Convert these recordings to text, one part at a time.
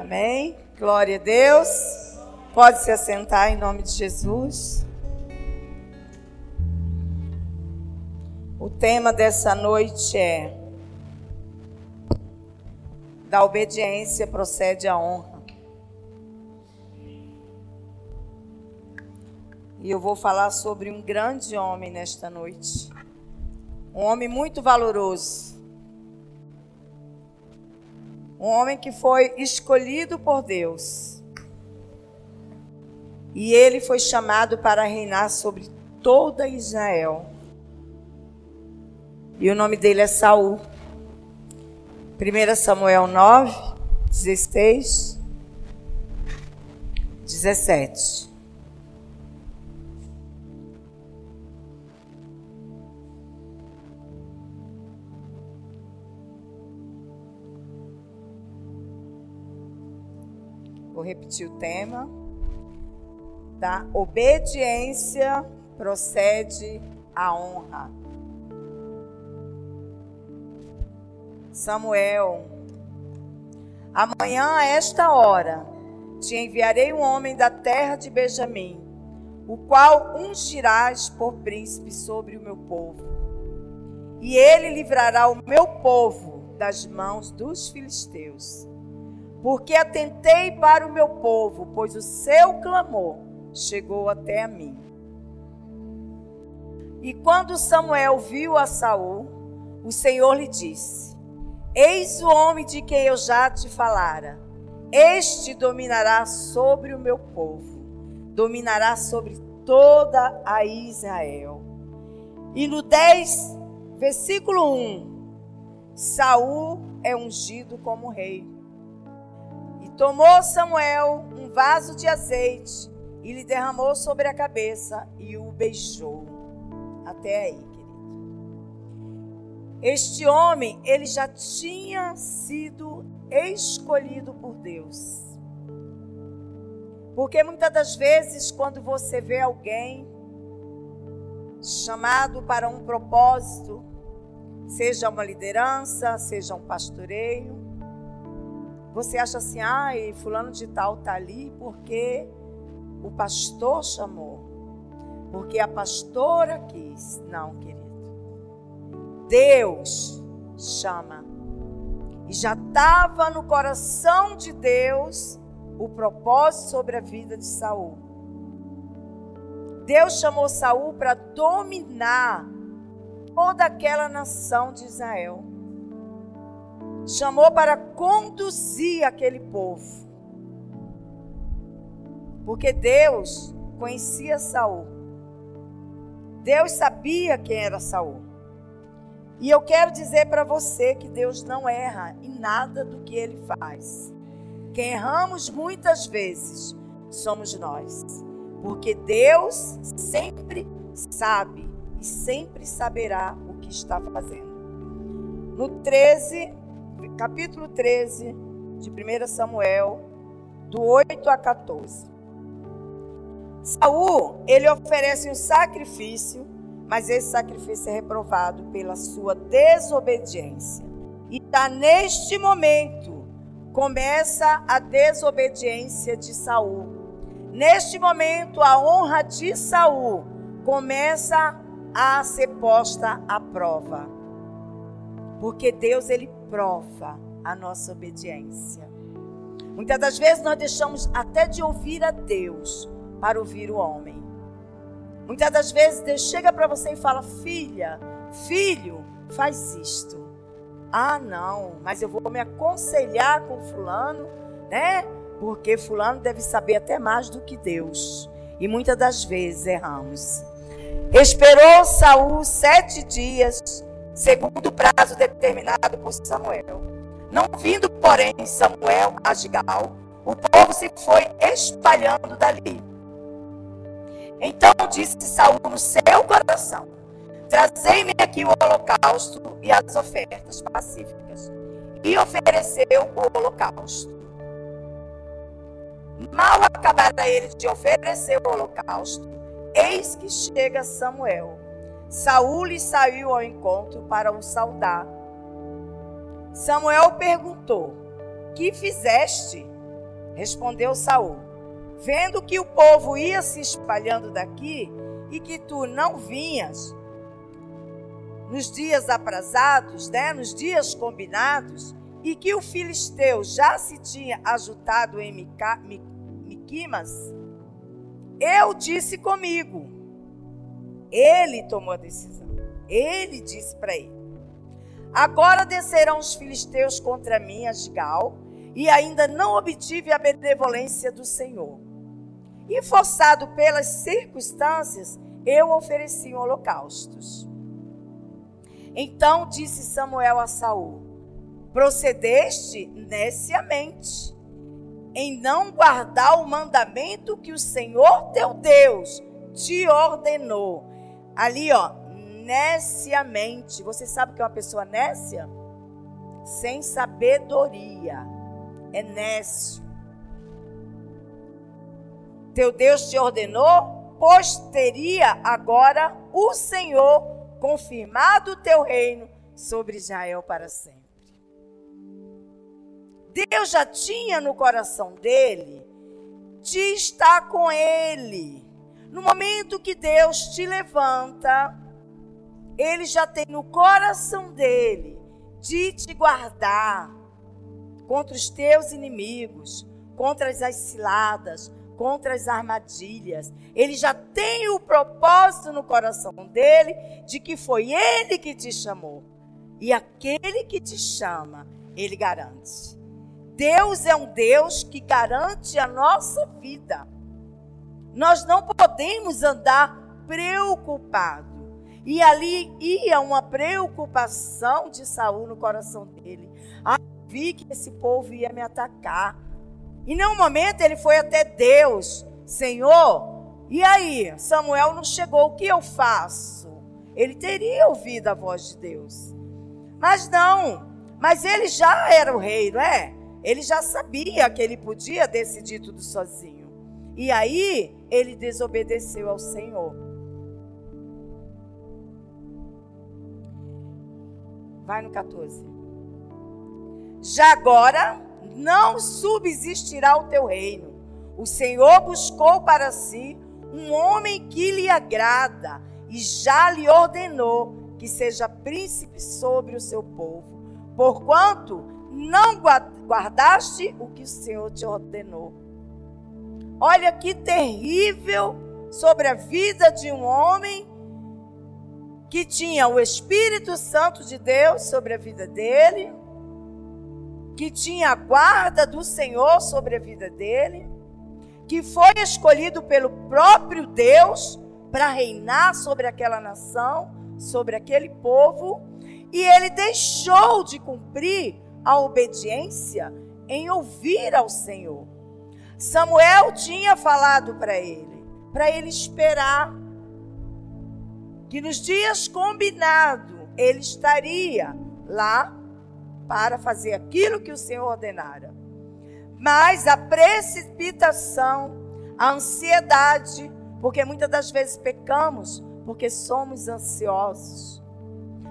Amém? Glória a Deus. Pode se assentar em nome de Jesus. O tema dessa noite é Da obediência procede a honra. E eu vou falar sobre um grande homem nesta noite. Um homem muito valoroso. Um homem que foi escolhido por Deus. E ele foi chamado para reinar sobre toda Israel. E o nome dele é Saul. 1 Samuel 9, 16, 17. Vou repetir o tema. Da obediência procede a honra. Samuel, amanhã a esta hora te enviarei um homem da terra de Benjamim, o qual ungirás por príncipe sobre o meu povo. E ele livrará o meu povo das mãos dos filisteus. Porque atentei para o meu povo, pois o seu clamor chegou até a mim. E quando Samuel viu a Saul, o Senhor lhe disse: Eis o homem de quem eu já te falara. Este dominará sobre o meu povo, dominará sobre toda a Israel. E no 10, versículo 1, Saul é ungido como rei. Tomou Samuel um vaso de azeite e lhe derramou sobre a cabeça e o beijou. Até aí. Este homem, ele já tinha sido escolhido por Deus. Porque muitas das vezes, quando você vê alguém chamado para um propósito, seja uma liderança, seja um pastoreio, você acha assim, ah, fulano de tal está ali porque o pastor chamou, porque a pastora quis. Não, querido. Deus chama. E já estava no coração de Deus o propósito sobre a vida de Saul. Deus chamou Saul para dominar toda aquela nação de Israel. Chamou para conduzir aquele povo. Porque Deus conhecia Saul. Deus sabia quem era Saul. E eu quero dizer para você que Deus não erra em nada do que ele faz. Quem erramos muitas vezes somos nós. Porque Deus sempre sabe e sempre saberá o que está fazendo. No 13, capítulo 13 de 1 Samuel, do 8 a 14. Saul, ele oferece um sacrifício mas esse sacrifício é reprovado pela sua desobediência. E está neste momento começa a desobediência de Saul. Neste momento a honra de Saul começa a ser posta à prova. Porque Deus ele prova a nossa obediência. Muitas das vezes nós deixamos até de ouvir a Deus para ouvir o homem. Muitas das vezes Deus chega para você e fala: Filha, filho, faz isto. Ah, não, mas eu vou me aconselhar com Fulano, né? Porque Fulano deve saber até mais do que Deus. E muitas das vezes erramos. Esperou Saul sete dias, segundo o prazo determinado por Samuel. Não vindo, porém, Samuel a Gigal, o povo se foi espalhando dali. Então disse Saul no seu coração: Trazei-me aqui o holocausto e as ofertas pacíficas. E ofereceu o holocausto. Mal acabara ele de oferecer o holocausto, eis que chega Samuel. Saul lhe saiu ao encontro para o saudar. Samuel perguntou: Que fizeste? Respondeu Saul: Vendo que o povo ia se espalhando daqui e que tu não vinhas nos dias aprazados, né, nos dias combinados, e que o filisteu já se tinha ajudado em Miquimas, eu disse comigo. Ele tomou a decisão. Ele disse para ele: Agora descerão os filisteus contra mim, Asgal, e ainda não obtive a benevolência do Senhor. E forçado pelas circunstâncias, eu ofereci holocaustos. Então disse Samuel a Saul: Procedeste neciamente em não guardar o mandamento que o Senhor teu Deus te ordenou. Ali, ó, neciamente. Você sabe o que é uma pessoa nécia? Sem sabedoria. É nécio. Teu Deus te ordenou, pois teria agora o Senhor confirmado o teu reino sobre Israel para sempre. Deus já tinha no coração dele de estar com ele. No momento que Deus te levanta, ele já tem no coração dele de te guardar contra os teus inimigos, contra as ciladas, contra as armadilhas. Ele já tem o propósito no coração dele de que foi ele que te chamou. E aquele que te chama, ele garante. Deus é um Deus que garante a nossa vida. Nós não podemos andar preocupado. E ali ia uma preocupação de Saul no coração dele. Ah, vi que esse povo ia me atacar. E nenhum momento ele foi até Deus, Senhor. E aí, Samuel não chegou, o que eu faço? Ele teria ouvido a voz de Deus. Mas não, mas ele já era o rei, não é? Ele já sabia que ele podia decidir tudo sozinho. E aí ele desobedeceu ao Senhor. Vai no 14. Já agora não subsistirá o teu reino. O Senhor buscou para si um homem que lhe agrada e já lhe ordenou que seja príncipe sobre o seu povo. Porquanto não guardaste o que o Senhor te ordenou. Olha que terrível sobre a vida de um homem que tinha o Espírito Santo de Deus sobre a vida dele, que tinha a guarda do Senhor sobre a vida dele, que foi escolhido pelo próprio Deus para reinar sobre aquela nação, sobre aquele povo, e ele deixou de cumprir a obediência em ouvir ao Senhor. Samuel tinha falado para ele, para ele esperar que nos dias combinados ele estaria lá para fazer aquilo que o Senhor ordenara. Mas a precipitação, a ansiedade, porque muitas das vezes pecamos porque somos ansiosos.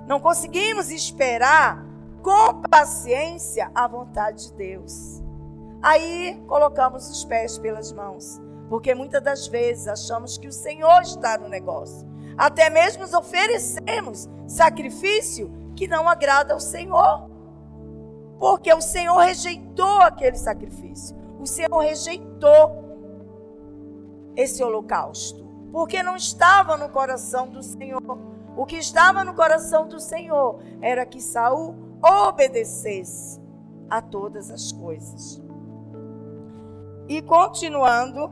Não conseguimos esperar com paciência a vontade de Deus. Aí colocamos os pés pelas mãos, porque muitas das vezes achamos que o Senhor está no negócio. Até mesmo oferecemos sacrifício que não agrada ao Senhor. Porque o Senhor rejeitou aquele sacrifício. O Senhor rejeitou esse holocausto. Porque não estava no coração do Senhor. O que estava no coração do Senhor era que Saul obedecesse a todas as coisas. E continuando,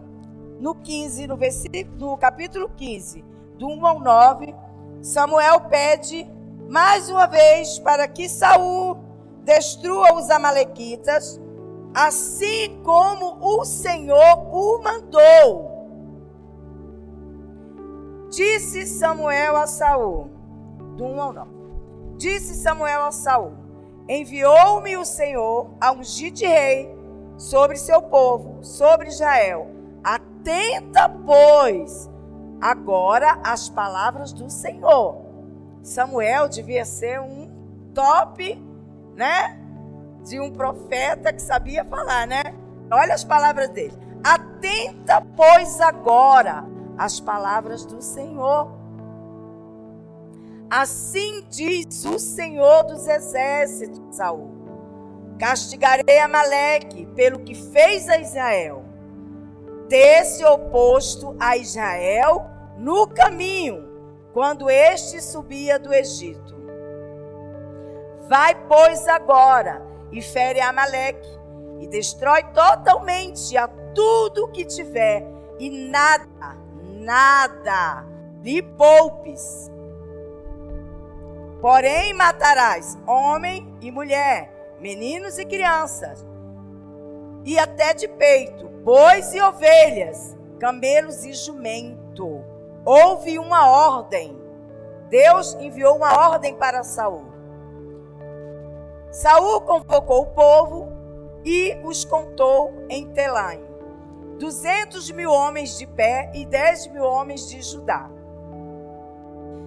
no 15, no, versículo, no capítulo 15, do 1 ao 9, Samuel pede mais uma vez para que Saul destrua os amalequitas, assim como o Senhor o mandou. Disse Samuel a Saul, do 1 ao 9. Disse Samuel a Saul: Enviou-me o Senhor a ungir de rei sobre seu povo, sobre Israel. Atenta, pois, agora as palavras do Senhor. Samuel devia ser um top, né? De um profeta que sabia falar, né? Olha as palavras dele. Atenta, pois, agora as palavras do Senhor. Assim diz o Senhor dos exércitos, Saul. Castigarei Amaleque pelo que fez a Israel. Desse oposto a Israel no caminho, quando este subia do Egito. Vai, pois, agora e fere Amaleque e destrói totalmente a tudo que tiver e nada, nada lhe poupes. Porém matarás homem e mulher, meninos e crianças, e até de peito, bois e ovelhas, camelos e jumento. Houve uma ordem. Deus enviou uma ordem para Saul. Saul convocou o povo e os contou em Telaim. Duzentos mil homens de pé e dez mil homens de Judá.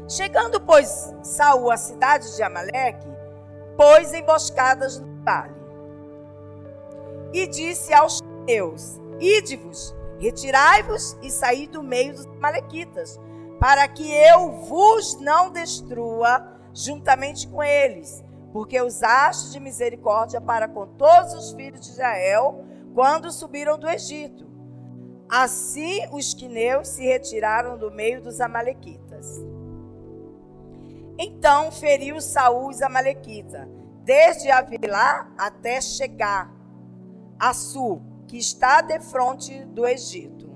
Chegando, pois, Saul à cidade de Amaleque, pôs emboscadas no vale. E disse aos meus: Ide-vos, retirai-vos e saí do meio dos amalequitas, para que eu vos não destrua juntamente com eles, porque usaste de misericórdia para com todos os filhos de Israel quando subiram do Egito. Assim os quineus se retiraram do meio dos amalequitas. Então feriu Saul os amalequitas, desde Avilá até chegar a Sul, que está de frente do Egito.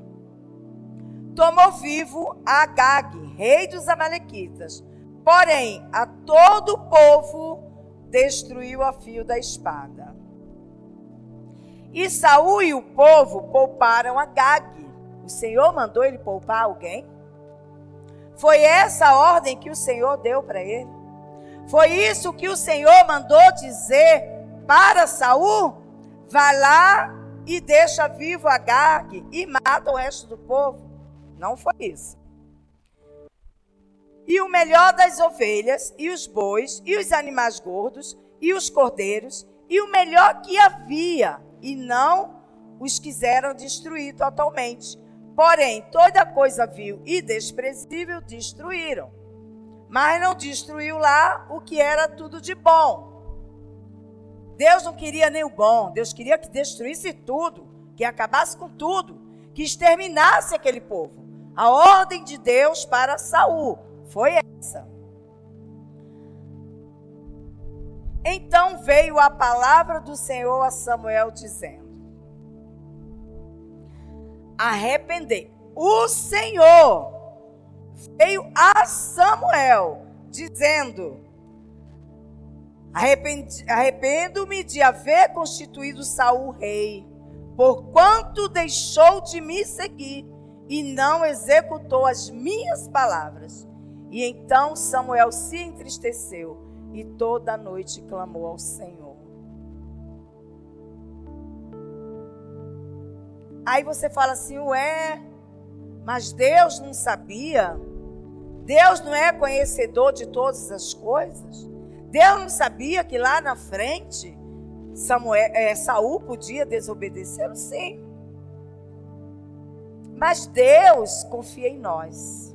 Tomou vivo Agag, rei dos amalequitas, porém a todo o povo destruiu a fio da espada. E Saul e o povo pouparam Agag. O Senhor mandou ele poupar alguém? Foi essa a ordem que o Senhor deu para ele. Foi isso que o Senhor mandou dizer para Saul: vai lá e deixa vivo Agag e mata o resto do povo. Não foi isso. E o melhor das ovelhas, e os bois, e os animais gordos, e os cordeiros, e o melhor que havia, e não os quiseram destruir totalmente Porém, toda coisa vil e desprezível destruíram. Mas não destruiu lá o que era tudo de bom. Deus não queria nem o bom, Deus queria que destruísse tudo, que acabasse com tudo, que exterminasse aquele povo. A ordem de Deus para Saul foi essa. Então veio a palavra do Senhor a Samuel dizendo: arrepender. O Senhor veio a Samuel dizendo: Arrependo-me de haver constituído Saul rei, porquanto deixou de me seguir e não executou as minhas palavras. E então Samuel se entristeceu e toda a noite clamou ao Senhor. Aí você fala assim, ué, mas Deus não sabia? Deus não é conhecedor de todas as coisas? Deus não sabia que lá na frente Samuel, é, Saul podia desobedecer? Sim. Mas Deus confia em nós.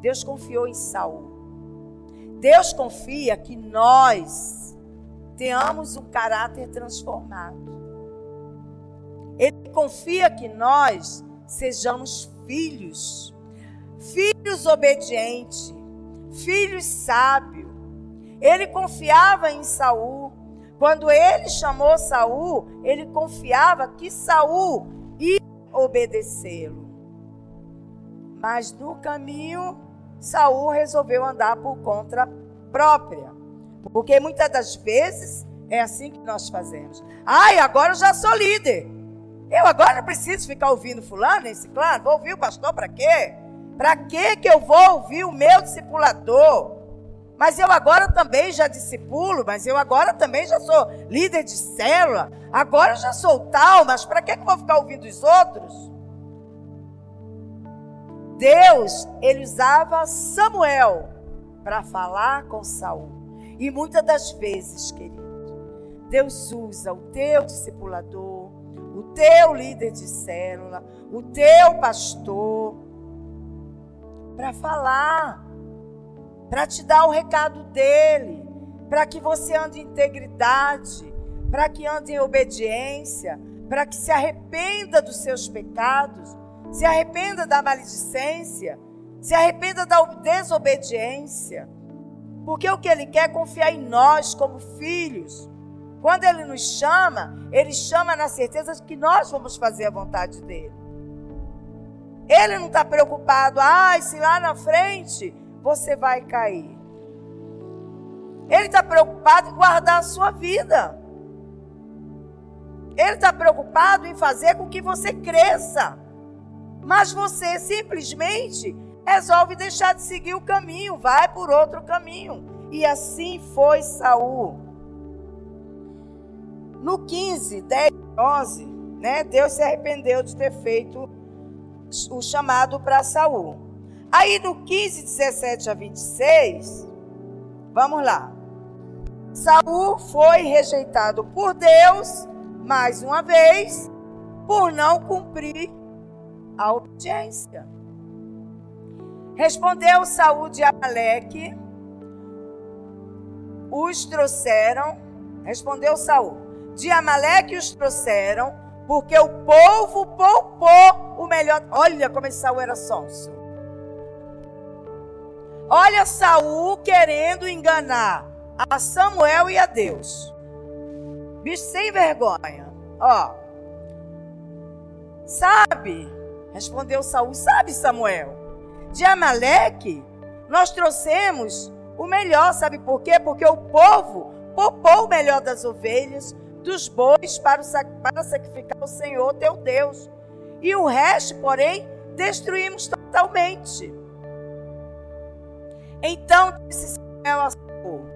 Deus confiou em Saul. Deus confia que nós tenhamos um caráter transformado. Ele confia que nós sejamos filhos, filhos obedientes, filhos sábios. Ele confiava em Saul. Quando ele chamou Saul, ele confiava que Saul ia obedecê-lo. Mas no caminho, Saul resolveu andar por conta própria. Porque muitas das vezes é assim que nós fazemos. Ai, agora eu já sou líder. Eu agora preciso ficar ouvindo fulano, esse claro, vou ouvir o pastor para quê? Para quê que eu vou ouvir o meu discipulador? Mas eu agora também já discipulo, mas eu agora também já sou líder de célula, agora eu já sou tal, mas para que eu vou ficar ouvindo os outros? Deus, ele usava Samuel para falar com Saul. E muitas das vezes, querido, Deus usa o teu discipulador, o teu líder de célula, o teu pastor, para falar, para te dar o recado dele, para que você ande em integridade, para que ande em obediência, para que se arrependa dos seus pecados, se arrependa da maledicência, se arrependa da desobediência. Porque o que ele quer é confiar em nós como filhos. Quando ele nos chama, ele chama na certeza de que nós vamos fazer a vontade dele. Ele não está preocupado, ah, se lá na frente você vai cair. Ele está preocupado em guardar a sua vida. Ele está preocupado em fazer com que você cresça. Mas você simplesmente resolve deixar de seguir o caminho, vai por outro caminho. E assim foi Saul. No 15, 10, 11, né, Deus se arrependeu de ter feito o chamado para Saul. Aí no 15, 17 a 26, vamos lá. Saul foi rejeitado por Deus mais uma vez por não cumprir a obediência. Respondeu Saúl de Amaleque, os trouxeram, respondeu Saul, de Amaleque os trouxeram, porque o povo poupou o melhor. Olha como esse Saul era sonso. Olha Saul querendo enganar a Samuel e a Deus. Bicho sem vergonha. Ó. Sabe? Respondeu Saul. Sabe, Samuel? De Amaleque, nós trouxemos o melhor. Sabe por quê? Porque o povo poupou o melhor das ovelhas, dos bois, para, o, para sacrificar ao Senhor teu Deus. E o resto, porém, destruímos totalmente. Então disse Samuel a Saul.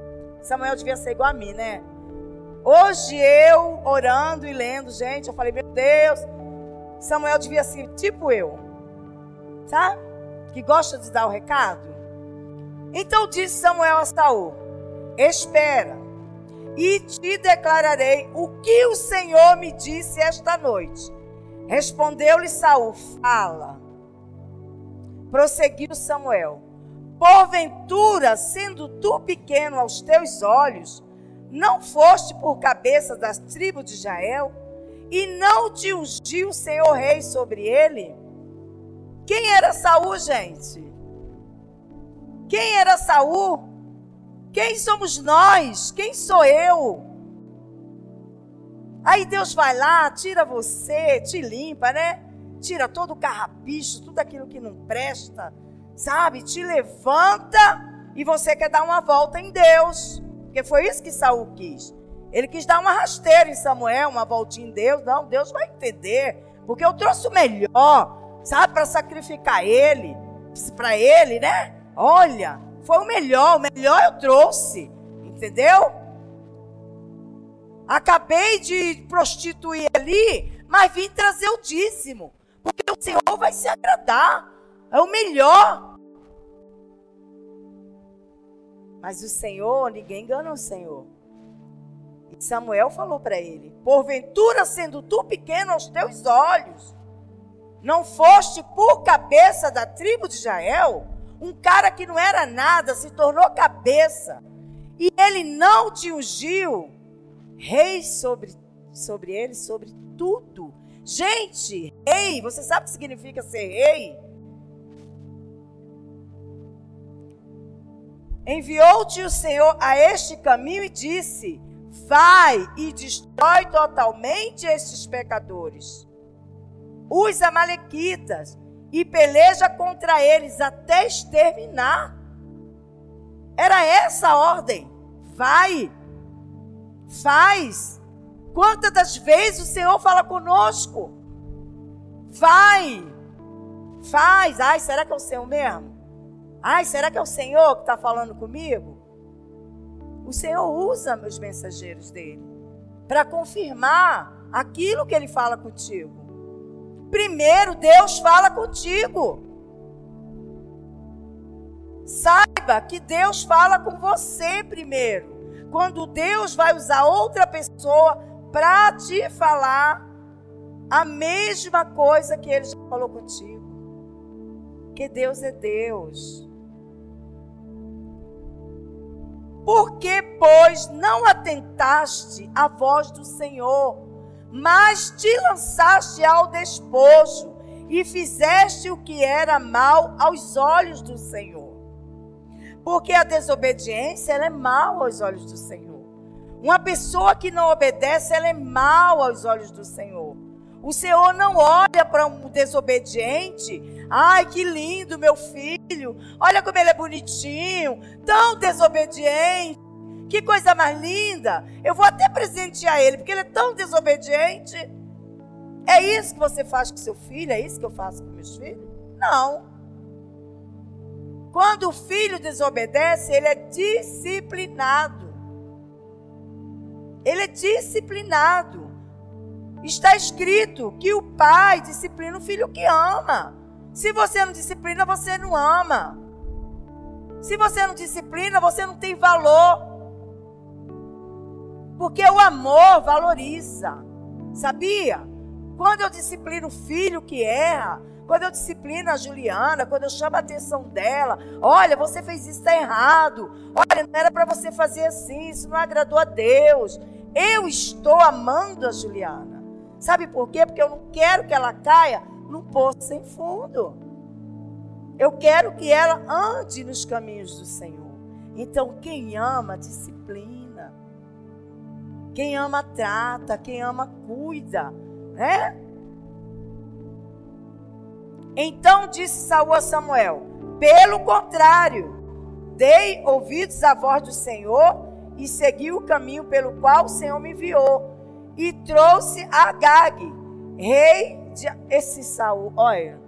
Samuel devia ser igual a mim, né? Hoje eu, orando e lendo, gente, eu falei, meu Deus, Samuel devia ser tipo eu, sabe? Que gosta de dar o recado. Então disse Samuel a Saul: Espera, e te declararei o que o Senhor me disse esta noite. Respondeu-lhe Saul: Fala. Prosseguiu Samuel: Porventura, sendo tu pequeno aos teus olhos, não foste por cabeça das tribos de Israel? E não te ungiu o Senhor rei sobre ele? Quem era Saul, gente? Quem era Saul? Quem somos nós? Quem sou eu? Aí Deus vai lá, tira você, te limpa, né? Tira todo o carrapicho, tudo aquilo que não presta, sabe? Te levanta e você quer dar uma volta em Deus. Porque foi isso que Saul quis. Ele quis dar uma rasteira em Samuel, uma voltinha em Deus. Não, Deus vai entender. Porque eu trouxe o melhor, sabe, para sacrificar ele, para ele, né? Olha, foi o melhor, o melhor eu trouxe. Entendeu? Acabei de prostituir ali, mas vim trazer o dízimo. Porque o Senhor vai se agradar. É o melhor. Mas o Senhor, ninguém engana o Senhor. E Samuel falou para ele: Porventura, sendo tu pequeno aos teus olhos, não foste por cabeça da tribo de Israel? Um cara que não era nada se tornou cabeça. E ele não te ungiu rei sobre, sobre ele, sobre tudo. Gente, rei, você sabe o que significa ser rei? Enviou-te o Senhor a este caminho e disse: Vai e destrói totalmente estes pecadores, os Amalequitas, e peleja contra eles até exterminar. Era essa a ordem. Vai, faz. Quantas das vezes o Senhor fala conosco? Vai, faz. Ai, será que é o Senhor mesmo? Ai, será que é o Senhor que está falando comigo? O Senhor usa os mensageiros dele para confirmar aquilo que ele fala contigo. Primeiro, Deus fala contigo. Saiba que Deus fala com você primeiro. Quando Deus vai usar outra pessoa para te falar, a mesma coisa que ele já falou contigo. Que Deus é Deus. Por que, pois, não atentaste à voz do Senhor, mas te lançaste ao despojo e fizeste o que era mal aos olhos do Senhor? Porque a desobediência é mal aos olhos do Senhor. Uma pessoa que não obedece, ela é mal aos olhos do Senhor. O Senhor não olha para um desobediente. Ai, que lindo, meu filho. Olha como ele é bonitinho, tão desobediente. Que coisa mais linda. Eu vou até presentear ele, porque ele é tão desobediente. É isso que você faz com seu filho? É isso que eu faço com meus filhos? Não. Quando o filho desobedece, ele é disciplinado. Ele é disciplinado. Está escrito que o pai disciplina o filho que ama. Se você não disciplina, você não ama. Se você não disciplina, você não tem valor. Porque o amor valoriza. Sabia? Quando eu disciplino o filho que erra, quando eu disciplino a Juliana, quando eu chamo a atenção dela, olha, você fez isso está errado. Olha, não era para você fazer assim, isso não agradou a Deus. Eu estou amando a Juliana. Sabe por quê? Porque eu não quero que ela caia num poço sem fundo. Eu quero que ela ande nos caminhos do Senhor. Então, quem ama, disciplina. Quem ama, trata. Quem ama, cuida. Né? Então disse Saul a Samuel: Pelo contrário, dei ouvidos à voz do Senhor e segui o caminho pelo qual o Senhor me enviou e trouxe Agag, rei de esse Saul. Olha,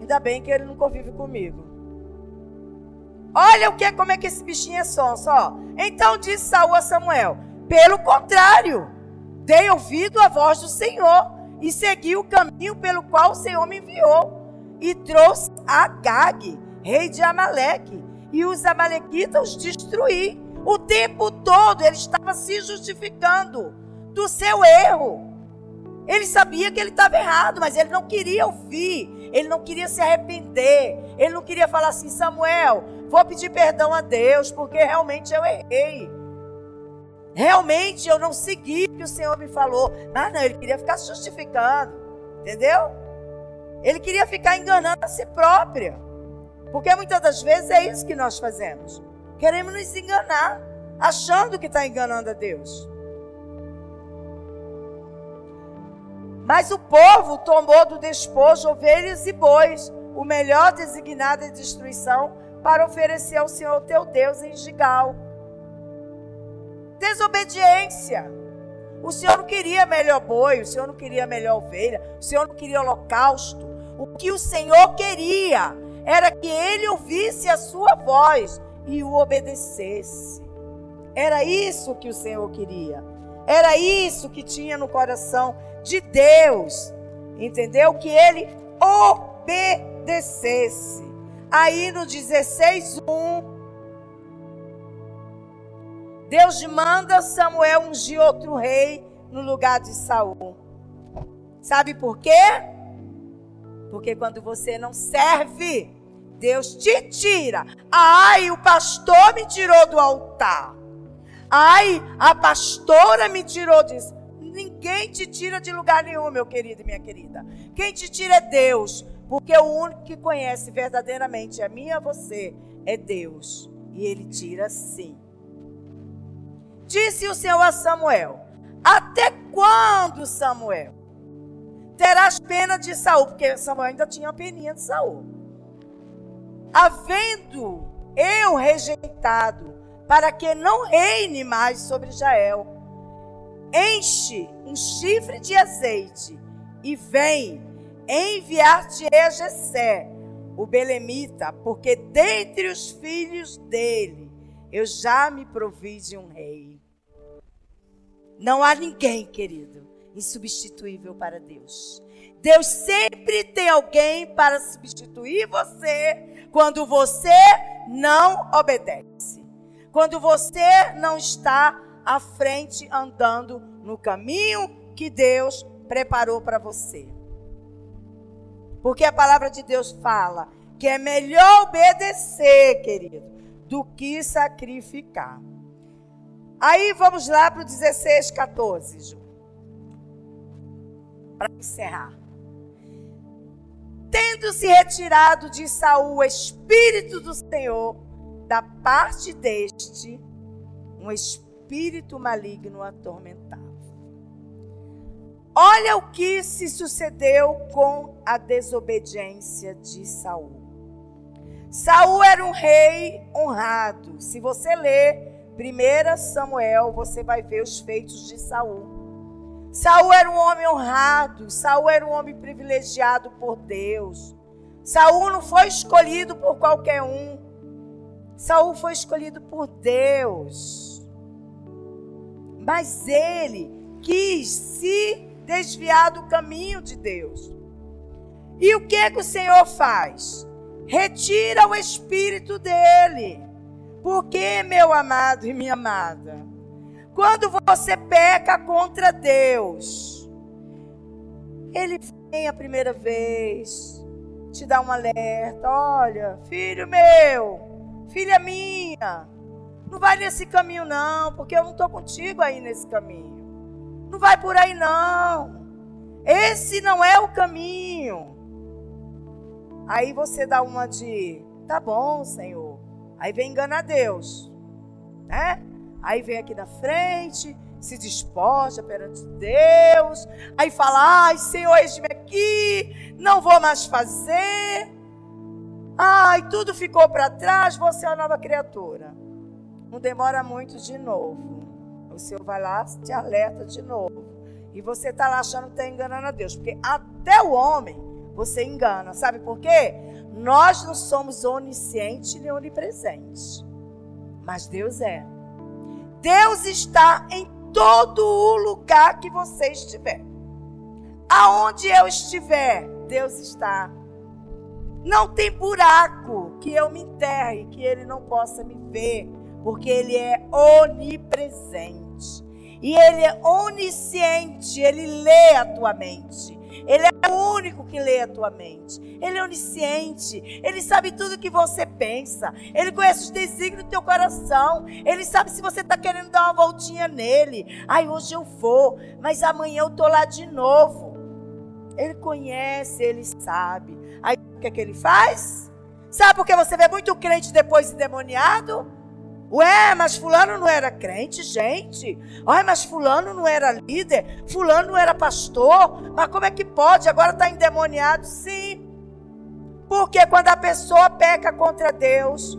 ainda bem que ele não convive comigo. Olha o que, como é que esse bichinho é sonso, ó. Então disse Saul a Samuel: Pelo contrário, dei ouvido à voz do Senhor e segui o caminho pelo qual o Senhor me enviou e trouxe Agag, rei de Amaleque, e os amalequitas os destruí o tempo todo ele estava se justificando do seu erro. Ele sabia que ele estava errado, mas ele não queria ouvir, ele não queria se arrepender, ele não queria falar assim: Samuel, vou pedir perdão a Deus, porque realmente eu errei. Realmente eu não segui o que o Senhor me falou. Mas não, ele queria ficar justificando, entendeu? Ele queria ficar enganando a si próprio. Porque muitas das vezes é isso que nós fazemos. Queremos nos enganar, achando que está enganando a Deus. Mas o povo tomou do despojo ovelhas e bois, o melhor designado de destruição, para oferecer ao Senhor teu Deus em Gigal. Desobediência. O Senhor não queria melhor boi, o Senhor não queria melhor ovelha, o Senhor não queria holocausto. O que o Senhor queria era que ele ouvisse a sua voz e o obedecesse. Era isso que o Senhor queria. Era isso que tinha no coração de Deus. Entendeu? Que ele obedecesse. Aí no 16:1 Deus manda Samuel ungir outro rei no lugar de Saul. Sabe por quê? Porque quando você não serve, Deus te tira. Ai, o pastor me tirou do altar. Ai, a pastora me tirou disso. Ninguém te tira de lugar nenhum, meu querido e minha querida. Quem te tira é Deus. Porque o único que conhece verdadeiramente a mim e a você é Deus. E ele tira sim. Disse o Senhor a Samuel: Até quando, Samuel? Terás pena de Saul? Porque Samuel ainda tinha a peninha de Saul havendo eu rejeitado, para que não reine mais sobre Israel. Enche um chifre de azeite e vem enviar-te a Jessé, o belemita, porque dentre os filhos dele eu já me provi de um rei. Não há ninguém, querido, insubstituível para Deus. Deus sempre tem alguém para substituir você quando você não obedece. Quando você não está à frente andando no caminho que Deus preparou para você. Porque a palavra de Deus fala que é melhor obedecer, querido, do que sacrificar. Aí vamos lá para o 16, 14, Ju. Para encerrar. Tendo se retirado de Saul o espírito do Senhor, da parte deste, um espírito maligno atormentava. Olha o que se sucedeu com a desobediência de Saul. Saul era um rei honrado. Se você ler 1 Samuel, você vai ver os feitos de Saul. Saul era um homem honrado, Saul era um homem privilegiado por Deus. Saul não foi escolhido por qualquer um. Saul foi escolhido por Deus. Mas ele quis se desviar do caminho de Deus. E o que que o Senhor faz? Retira o espírito dele. Porque, meu amado e minha amada, quando você peca contra Deus, ele vem a primeira vez, te dá um alerta: olha, filho meu, filha minha, não vai nesse caminho não, porque eu não estou contigo aí nesse caminho. Não vai por aí não. Esse não é o caminho. Aí você dá uma de, tá bom, Senhor. Aí vem enganar Deus, né? Aí vem aqui na frente, se despoja perante Deus. Aí fala, ai, Senhor, eis-me aqui, não vou mais fazer. Ai, tudo ficou para trás, você é uma nova criatura. Não demora muito de novo. O Senhor vai lá, te alerta de novo. E você está lá achando que está enganando a Deus. Porque até o homem você engana. Sabe por quê? Nós não somos oniscientes nem onipresentes. Mas Deus é. Deus está em todo o lugar que você estiver. Aonde eu estiver, Deus está. Não tem buraco que eu me enterre, que ele não possa me ver, porque ele é onipresente. E ele é onisciente, ele lê a tua mente. Ele é o único que lê a tua mente. Ele é onisciente. Ele sabe tudo que você pensa. Ele conhece os desígnios do teu coração. Ele sabe se você está querendo dar uma voltinha nele. Ai, hoje eu vou, mas amanhã eu tô lá de novo. Ele conhece, ele sabe. Aí o que é que ele faz? Sabe por que você vê muito crente depois endemoniado? Ué, mas fulano não era crente, gente. Ai, mas fulano não era líder. Fulano não era pastor. Mas como é que pode? Agora está endemoniado? Sim. Porque quando a pessoa peca contra Deus,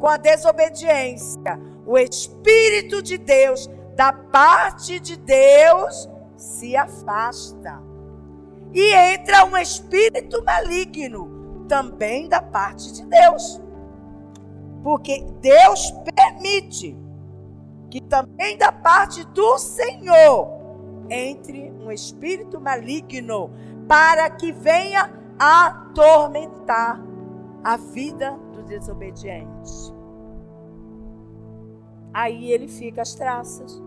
com a desobediência, o Espírito de Deus, da parte de Deus, se afasta. E entra um espírito maligno, também da parte de Deus. Porque Deus permite que também da parte do Senhor entre um espírito maligno para que venha atormentar a vida do desobediente. Aí ele fica às traças.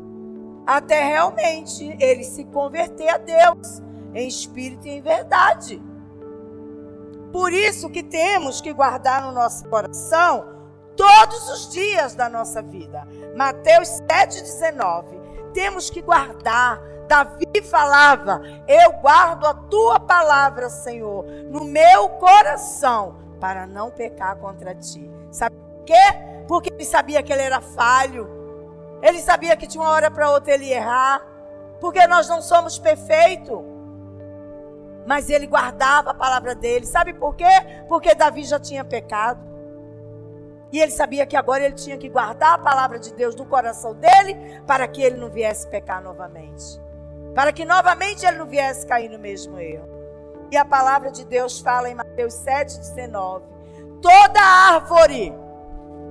Até realmente ele se converter a Deus em espírito e em verdade. Por isso que temos que guardar no nosso coração todos os dias da nossa vida. Mateus 7,19. Temos que guardar. Davi falava: Eu guardo a tua palavra, Senhor, no meu coração, para não pecar contra ti. Sabe por quê? Porque ele sabia que ele era falho. Ele sabia que de uma hora para outra ele ia errar. Porque nós não somos perfeitos. Mas ele guardava a palavra dele. Sabe por quê? Porque Davi já tinha pecado. E ele sabia que agora ele tinha que guardar a palavra de Deus no coração dele para que ele não viesse pecar novamente. Para que novamente ele não viesse cair no mesmo erro. E a palavra de Deus fala em Mateus 7,19: Toda árvore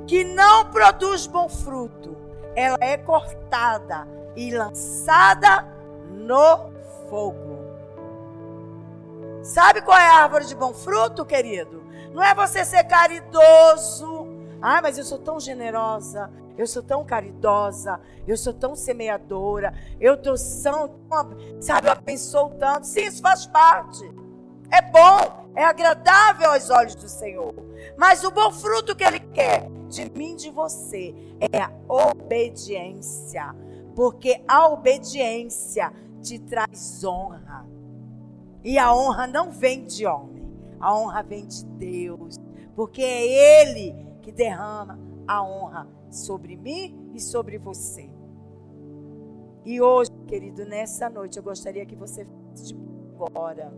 que não produz bom fruto, ela é cortada e lançada no fogo. Sabe qual é a árvore de bom fruto, querido? Não é você ser caridoso, ah, mas eu sou tão generosa. eu sou tão caridosa, eu sou tão semeadora, eu tô tão, sabe, eu abençoo tanto. Sim, isso faz parte. É bom, é agradável aos olhos do Senhor. Mas o bom fruto que Ele quer de mim, de você, é a obediência. Porque a obediência te traz honra. E a honra não vem de homem, a honra vem de Deus. Porque é Ele que derrama a honra sobre mim e sobre você. E hoje, querido, nessa noite, eu gostaria que você fosse agora